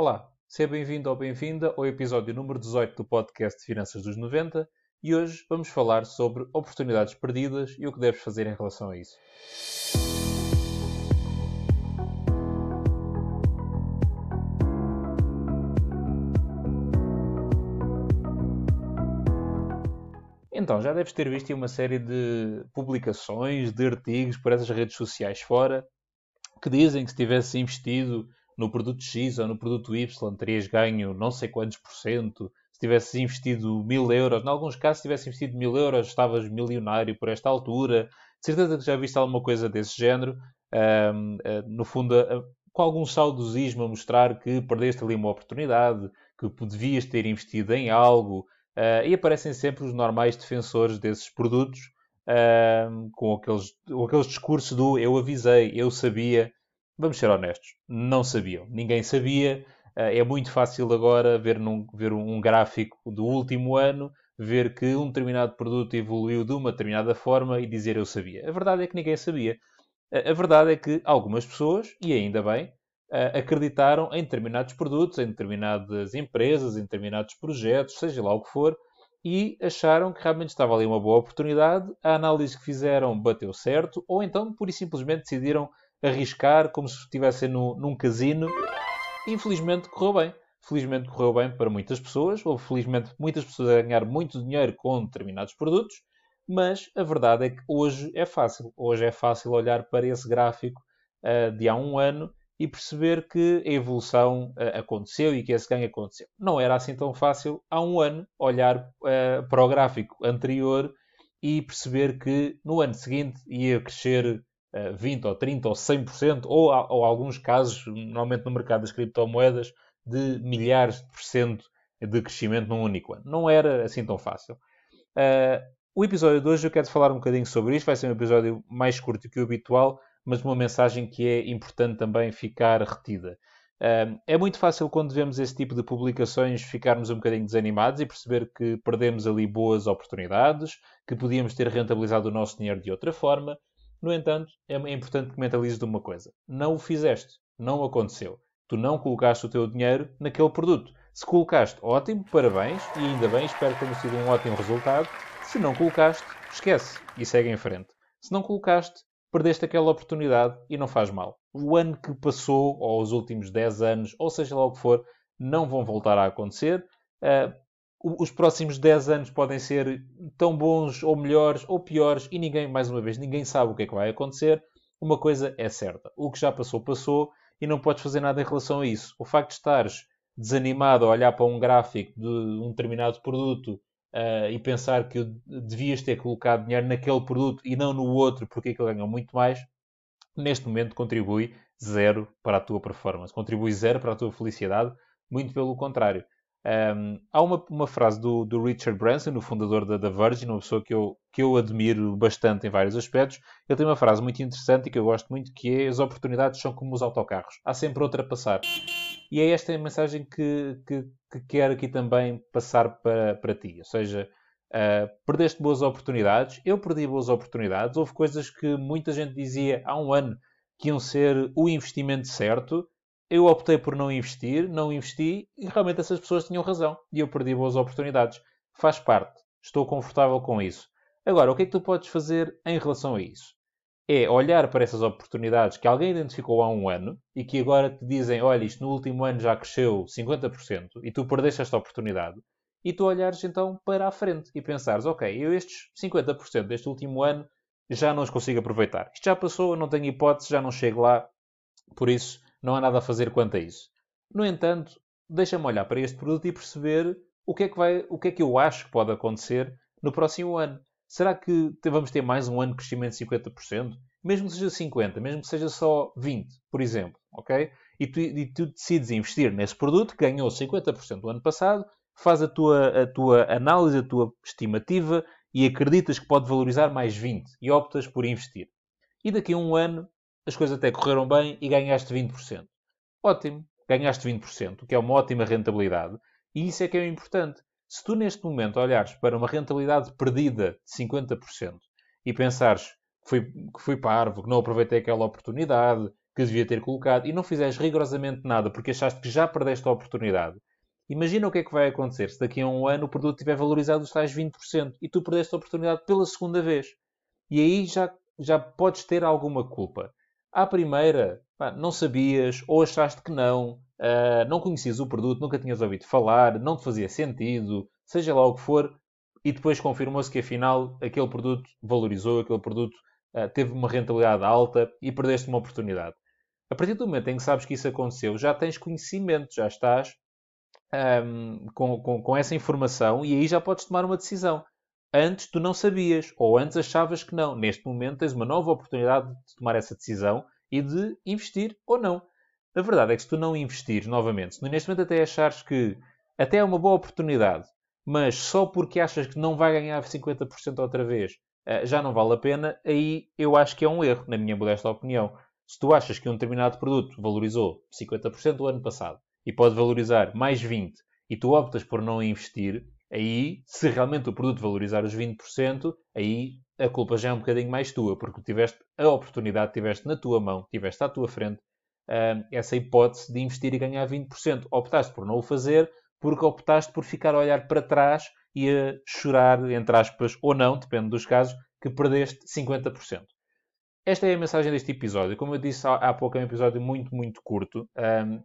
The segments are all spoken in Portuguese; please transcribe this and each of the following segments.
Olá, seja bem-vindo ou bem-vinda ao episódio número 18 do podcast Finanças dos 90 e hoje vamos falar sobre oportunidades perdidas e o que deves fazer em relação a isso. Então, já deves ter visto uma série de publicações, de artigos por essas redes sociais fora, que dizem que se tivesse investido no produto X ou no produto Y, terias ganho não sei quantos por cento. Se tivesse investido mil euros, em alguns casos, se tivesse investido mil euros, estavas milionário por esta altura. De certeza que já viste alguma coisa desse género. Um, ah, no fundo, uh, com algum saudosismo a mostrar que perdeste ali uma oportunidade, que devias ter investido em algo. Uh, e aparecem sempre os normais defensores desses produtos, com, aqueles, com aqueles discursos do eu avisei, eu sabia vamos ser honestos, não sabiam. Ninguém sabia. Eh, é muito fácil agora ver, num, ver um gráfico do último ano, ver que um determinado produto evoluiu de uma determinada forma e dizer eu sabia. A verdade é que ninguém sabia. A verdade é que algumas pessoas, e ainda bem, eh, acreditaram em determinados produtos, em determinadas empresas, em determinados projetos, seja lá o que for, e acharam que realmente estava ali uma boa oportunidade. A análise que fizeram bateu certo, ou então, pura e simplesmente, decidiram arriscar como se estivessem no, num casino. Infelizmente correu bem. Felizmente correu bem para muitas pessoas. Houve, felizmente, muitas pessoas a ganhar muito dinheiro com determinados produtos. Mas a verdade é que hoje é fácil. Hoje é fácil olhar para esse gráfico uh, de há um ano e perceber que a evolução uh, aconteceu e que esse ganho aconteceu. Não era assim tão fácil há um ano olhar uh, para o gráfico anterior e perceber que no ano seguinte ia crescer 20 ou 30 ou 100%, ou, ou alguns casos, normalmente no mercado das criptomoedas, de milhares de por cento de crescimento num único ano. Não era assim tão fácil. Uh, o episódio de hoje eu quero falar um bocadinho sobre isto. Vai ser um episódio mais curto que o habitual, mas uma mensagem que é importante também ficar retida. Uh, é muito fácil quando vemos esse tipo de publicações ficarmos um bocadinho desanimados e perceber que perdemos ali boas oportunidades, que podíamos ter rentabilizado o nosso dinheiro de outra forma, no entanto, é importante que mentalizes de uma coisa. Não o fizeste. Não aconteceu. Tu não colocaste o teu dinheiro naquele produto. Se colocaste, ótimo, parabéns, e ainda bem, espero que tenha sido um ótimo resultado. Se não colocaste, esquece e segue em frente. Se não colocaste, perdeste aquela oportunidade e não faz mal. O ano que passou, ou os últimos 10 anos, ou seja lá o que for, não vão voltar a acontecer. Uh, os próximos 10 anos podem ser tão bons ou melhores ou piores e ninguém, mais uma vez, ninguém sabe o que é que vai acontecer. Uma coisa é certa: o que já passou, passou e não podes fazer nada em relação a isso. O facto de estares desanimado a olhar para um gráfico de um determinado produto uh, e pensar que devias ter colocado dinheiro naquele produto e não no outro porque ele ganhou muito mais, neste momento contribui zero para a tua performance, contribui zero para a tua felicidade, muito pelo contrário. Um, há uma, uma frase do, do, Richard Branson, o fundador da, da, Virgin, uma pessoa que eu, que eu admiro bastante em vários aspectos. Ele tem uma frase muito interessante e que eu gosto muito, que é as oportunidades são como os autocarros. Há sempre outra a passar. E é esta a mensagem que, que, que quero aqui também passar para, para ti. Ou seja, uh, perdeste boas oportunidades, eu perdi boas oportunidades. Houve coisas que muita gente dizia há um ano que iam ser o investimento certo eu optei por não investir, não investi e realmente essas pessoas tinham razão e eu perdi boas oportunidades. Faz parte. Estou confortável com isso. Agora, o que é que tu podes fazer em relação a isso? É olhar para essas oportunidades que alguém identificou há um ano e que agora te dizem: olha, isto no último ano já cresceu 50% e tu perdeste esta oportunidade. E tu olhares então para a frente e pensares: ok, eu estes 50% deste último ano já não os consigo aproveitar. Isto já passou, eu não tenho hipótese, já não chego lá. Por isso, não há nada a fazer quanto a isso. No entanto, deixa-me olhar para este produto e perceber o que, é que vai, o que é que eu acho que pode acontecer no próximo ano. Será que vamos ter mais um ano de crescimento de 50%? Mesmo que seja 50%, mesmo que seja só 20%, por exemplo, ok? E tu, e tu decides investir nesse produto que ganhou 50% do ano passado, faz a tua, a tua análise, a tua estimativa e acreditas que pode valorizar mais 20% e optas por investir. E daqui a um ano as coisas até correram bem e ganhaste 20%. Ótimo, ganhaste 20%, o que é uma ótima rentabilidade. E isso é que é importante. Se tu neste momento olhares para uma rentabilidade perdida de 50% e pensares que fui, que fui parvo, que não aproveitei aquela oportunidade, que devia ter colocado e não fizeres rigorosamente nada porque achaste que já perdeste a oportunidade, imagina o que é que vai acontecer se daqui a um ano o produto tiver valorizado os tais 20% e tu perdeste a oportunidade pela segunda vez. E aí já, já podes ter alguma culpa. À primeira, pá, não sabias ou achaste que não, uh, não conhecias o produto, nunca tinhas ouvido falar, não te fazia sentido, seja lá o que for, e depois confirmou-se que afinal aquele produto valorizou, aquele produto uh, teve uma rentabilidade alta e perdeste uma oportunidade. A partir do momento em que sabes que isso aconteceu, já tens conhecimento, já estás um, com, com, com, essa informação e aí já podes tomar uma decisão. Antes tu não sabias, ou antes achavas que não. Neste momento tens uma nova oportunidade de tomar essa decisão e de investir ou não. A verdade é que se tu não investires novamente, se neste momento até achares que até é uma boa oportunidade, mas só porque achas que não vai ganhar 50% outra vez, eh, já não vale a pena, aí eu acho que é um erro, na minha modesta opinião. Se tu achas que um determinado produto valorizou 50% o ano passado e pode valorizar mais 20% e tu optas por não investir, aí, se realmente o produto valorizar os 20%, aí a culpa já é um bocadinho mais tua, porque tiveste a oportunidade, tiveste na tua mão, tiveste à tua frente uh, essa hipótese de investir e ganhar 20%. Optaste por não o fazer porque optaste por ficar a olhar para trás e a chorar, entre aspas, ou não, depende dos casos, que perdeste 50%. Esta é a mensagem deste episódio. Como eu disse há pouco, é um episódio muito, muito curto, um,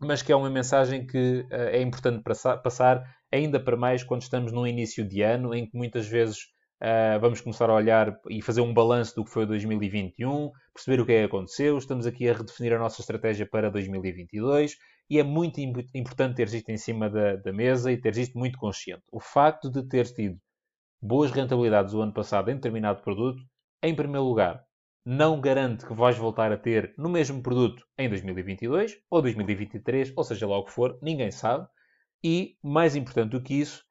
mas que é uma mensagem que uh, é importante passar, ainda para mais quando estamos num início de ano, em que muitas vezes uh, vamos começar a olhar e fazer um balanço do que foi 2021, perceber o que é que aconteceu, estamos aqui a redefinir a nossa estratégia para 2022 e é muito importante ter isto em cima da, da, mesa e ter isto muito consciente. O facto de teres tido boas rentabilidades o ano passado em determinado produto, em primeiro lugar, não garante que vais voltar a ter no mesmo produto em 2022 ou 2023, ou seja lá o que for, ninguém sabe. E, mais importante do que isso,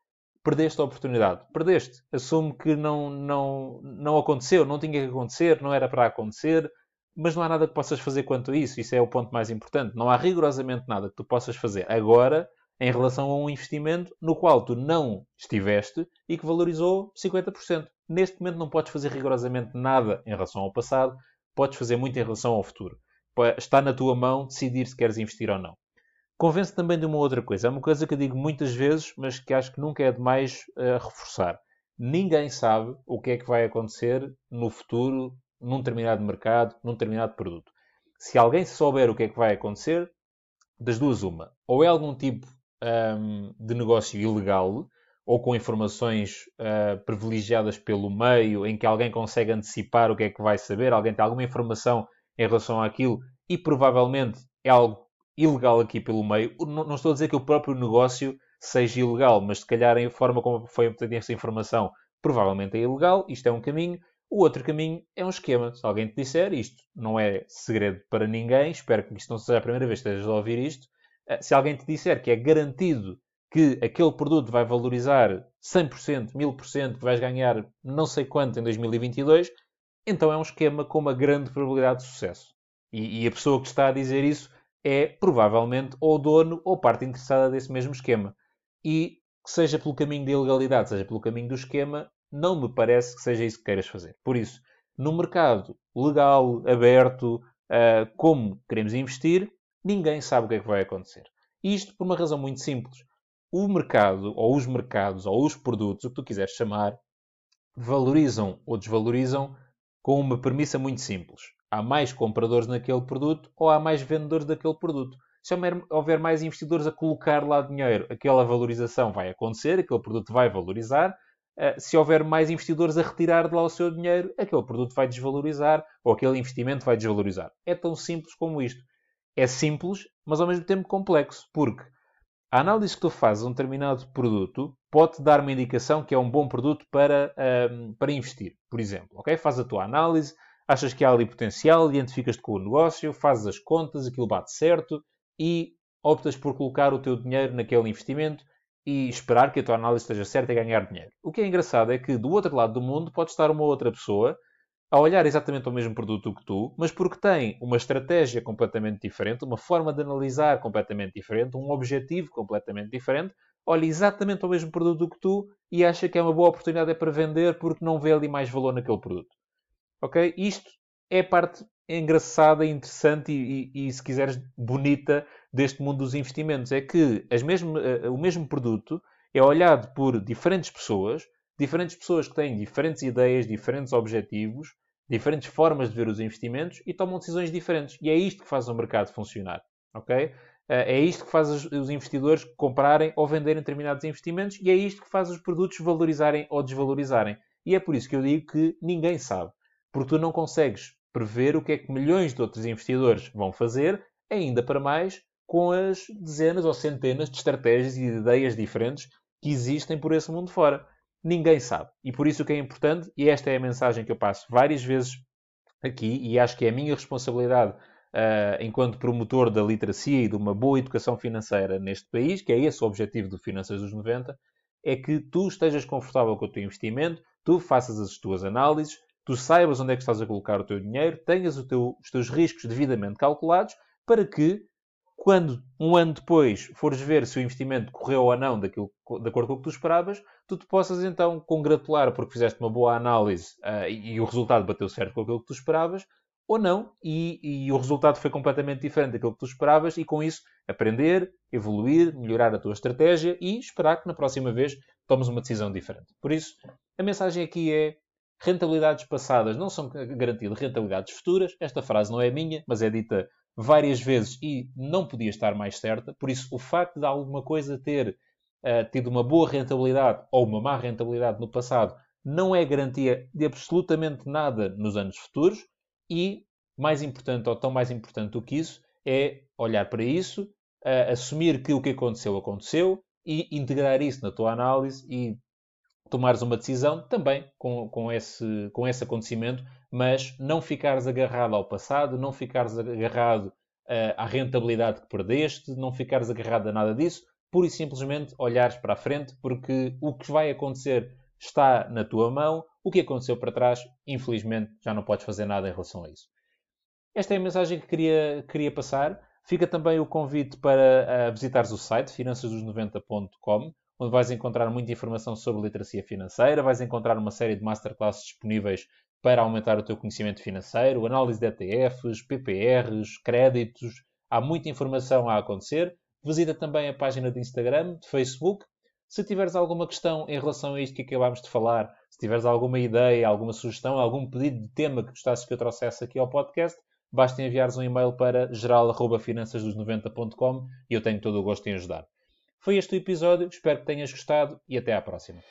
perdeste a oportunidade. Perdeste. Assume que não, não, não aconteceu, não tinha que acontecer, não era para acontecer, mas não há nada que possas fazer quanto a isso. Isso é o ponto mais importante. Não há rigorosamente nada que tu possas fazer agora em relação a um investimento no qual tu não estiveste e que valorizou 50%. Neste momento não podes fazer rigorosamente nada em relação ao passado, podes fazer muito em relação ao futuro. Está na tua mão decidir se queres investir ou não. Convence também de uma outra coisa. É uma coisa que eu digo muitas vezes, mas que acho que nunca é demais uh, reforçar. Ninguém sabe o que é que vai acontecer no futuro num determinado mercado, num determinado produto. Se alguém souber o que é que vai acontecer, das duas uma. Ou é algum tipo um, de negócio ilegal, ou com informações uh, privilegiadas pelo meio, em que alguém consegue antecipar o que é que vai saber, alguém tem alguma informação em relação àquilo, e provavelmente é algo ilegal aqui pelo meio. Não, não estou a dizer que o próprio negócio seja ilegal, mas se calhar a forma como foi obtida essa informação provavelmente é ilegal, isto é um caminho. O outro caminho é um esquema. Se alguém te disser isto, não é segredo para ninguém, espero que isto não seja a primeira vez que estejas a ouvir isto. Eh, se alguém te disser que é garantido que aquele produto vai valorizar 100%, 1000%, que vais ganhar não sei quanto em 2022, então é um esquema com uma grande probabilidade de sucesso. E, e a pessoa que está a dizer isso é provavelmente ou dono ou parte interessada desse mesmo esquema. E seja pelo caminho da ilegalidade, seja pelo caminho do esquema, não me parece que seja isso que queiras fazer. Por isso, no mercado legal, aberto, uh, como queremos investir, ninguém sabe o que é que vai acontecer. Isto por uma razão muito simples. O mercado, ou os mercados, ou os produtos, o que tu quiseres chamar, valorizam ou desvalorizam com uma premissa muito simples. Há mais compradores naquele produto ou há mais vendedores daquele produto. Se houver mais investidores a colocar lá dinheiro, aquela valorização vai acontecer, aquele produto vai valorizar eh, se houver mais investidores a retirar de lá o seu dinheiro, aquele produto vai desvalorizar ou aquele investimento vai desvalorizar. É tão simples como isto. É simples, mas ao mesmo tempo complexo, porque a análise que tu fazes a um determinado produto pode-te dar uma indicação que é um bom produto para, um, para investir, por exemplo. Okay? Faz a tua análise, achas que há ali potencial, identificas-te com o negócio, fazes as contas, aquilo bate certo e optas por colocar o teu dinheiro naquele investimento e esperar que a tua análise esteja certa e ganhar dinheiro. O que é engraçado é que do outro lado do mundo pode estar uma outra pessoa a olhar exatamente o mesmo produto que tu, mas porque tem uma estratégia completamente diferente, uma forma de analisar completamente diferente, um objetivo completamente diferente, olha exatamente o mesmo produto que tu e acha que é uma boa oportunidade para vender porque não vê ali mais valor naquele produto. Ok? Isto é parte engraçada, interessante e, e, e, se quiseres, bonita deste mundo dos investimentos. É que mesmo, uh, o mesmo produto é olhado por diferentes pessoas, diferentes pessoas que têm diferentes ideias, diferentes objetivos, diferentes formas de ver os investimentos e tomam decisões diferentes. E é isto que faz o mercado funcionar. Ok? Eh, é isto que faz os investidores comprarem ou venderem determinados investimentos e é isto que faz os produtos valorizarem ou desvalorizarem. E é por isso que eu digo que ninguém sabe. Porque tu não consegues prever o que é que milhões de outros investidores vão fazer, ainda para mais com as dezenas ou centenas de estratégias e de ideias diferentes que existem por esse mundo fora. Ninguém sabe. E por isso o que é importante, e esta é a mensagem que eu passo várias vezes aqui, e acho que é a minha responsabilidade uh, enquanto promotor da literacia e de uma boa educação financeira neste país, que é esse o objetivo do Finanças dos 90, é que tu estejas confortável com o teu investimento, tu faças as tuas análises, tu saibas onde é que estás a colocar o teu dinheiro, tenhas teu, os teus riscos devidamente calculados, para que, quando um ano depois fores ver se o investimento correu ou não daquilo, de acordo com o que tu esperavas, tu te possas então congratular porque fizeste uma boa análise uh, e, e, o resultado bateu certo com aquilo que tu esperavas, ou não, e, e, o resultado foi completamente diferente daquilo que tu esperavas, e com isso aprender, evoluir, melhorar a tua estratégia e esperar que na próxima vez tomes uma decisão diferente. Por isso, a mensagem aqui é rentabilidades passadas não são garantia de rentabilidades futuras. Esta frase não é minha, mas é dita várias vezes e não podia estar mais certa. Por isso, o facto de alguma coisa ter uh, tido uma boa rentabilidade ou uma má rentabilidade no passado não é garantia de absolutamente nada nos anos futuros. E, mais importante, ou tão mais importante do que isso, é olhar para isso, uh, assumir que o que aconteceu, aconteceu, e integrar isso na tua análise e tomares uma decisão também com, com, esse, com esse acontecimento, mas não ficares agarrado ao passado, não ficares agarrado uh, à rentabilidade que perdeste, não ficares agarrado a nada disso, pura e simplesmente olhares para a frente, porque o que vai acontecer está na tua mão, o que aconteceu para trás, infelizmente, já não podes fazer nada em relação a isso. Esta é a mensagem que queria, queria passar. Fica também o convite para uh, visitares o site finançasdos90.com, onde vais encontrar muita informação sobre literacia financeira, vais encontrar uma série de masterclasses disponíveis para aumentar o teu conhecimento financeiro, análise de ETFs, PPRs, créditos. Há muita informação a acontecer. Visita também a página de Instagram, de Facebook. Se tiveres alguma questão em relação a isto que acabámos de falar, se tiveres alguma ideia, alguma sugestão, algum pedido de tema que gostasses que eu trouxesse aqui ao podcast, basta enviares um e-mail para geral.finançasdos90.com e eu tenho todo o gosto em ajudar. Foi este o episódio, espero que tenhas gostado e até à próxima.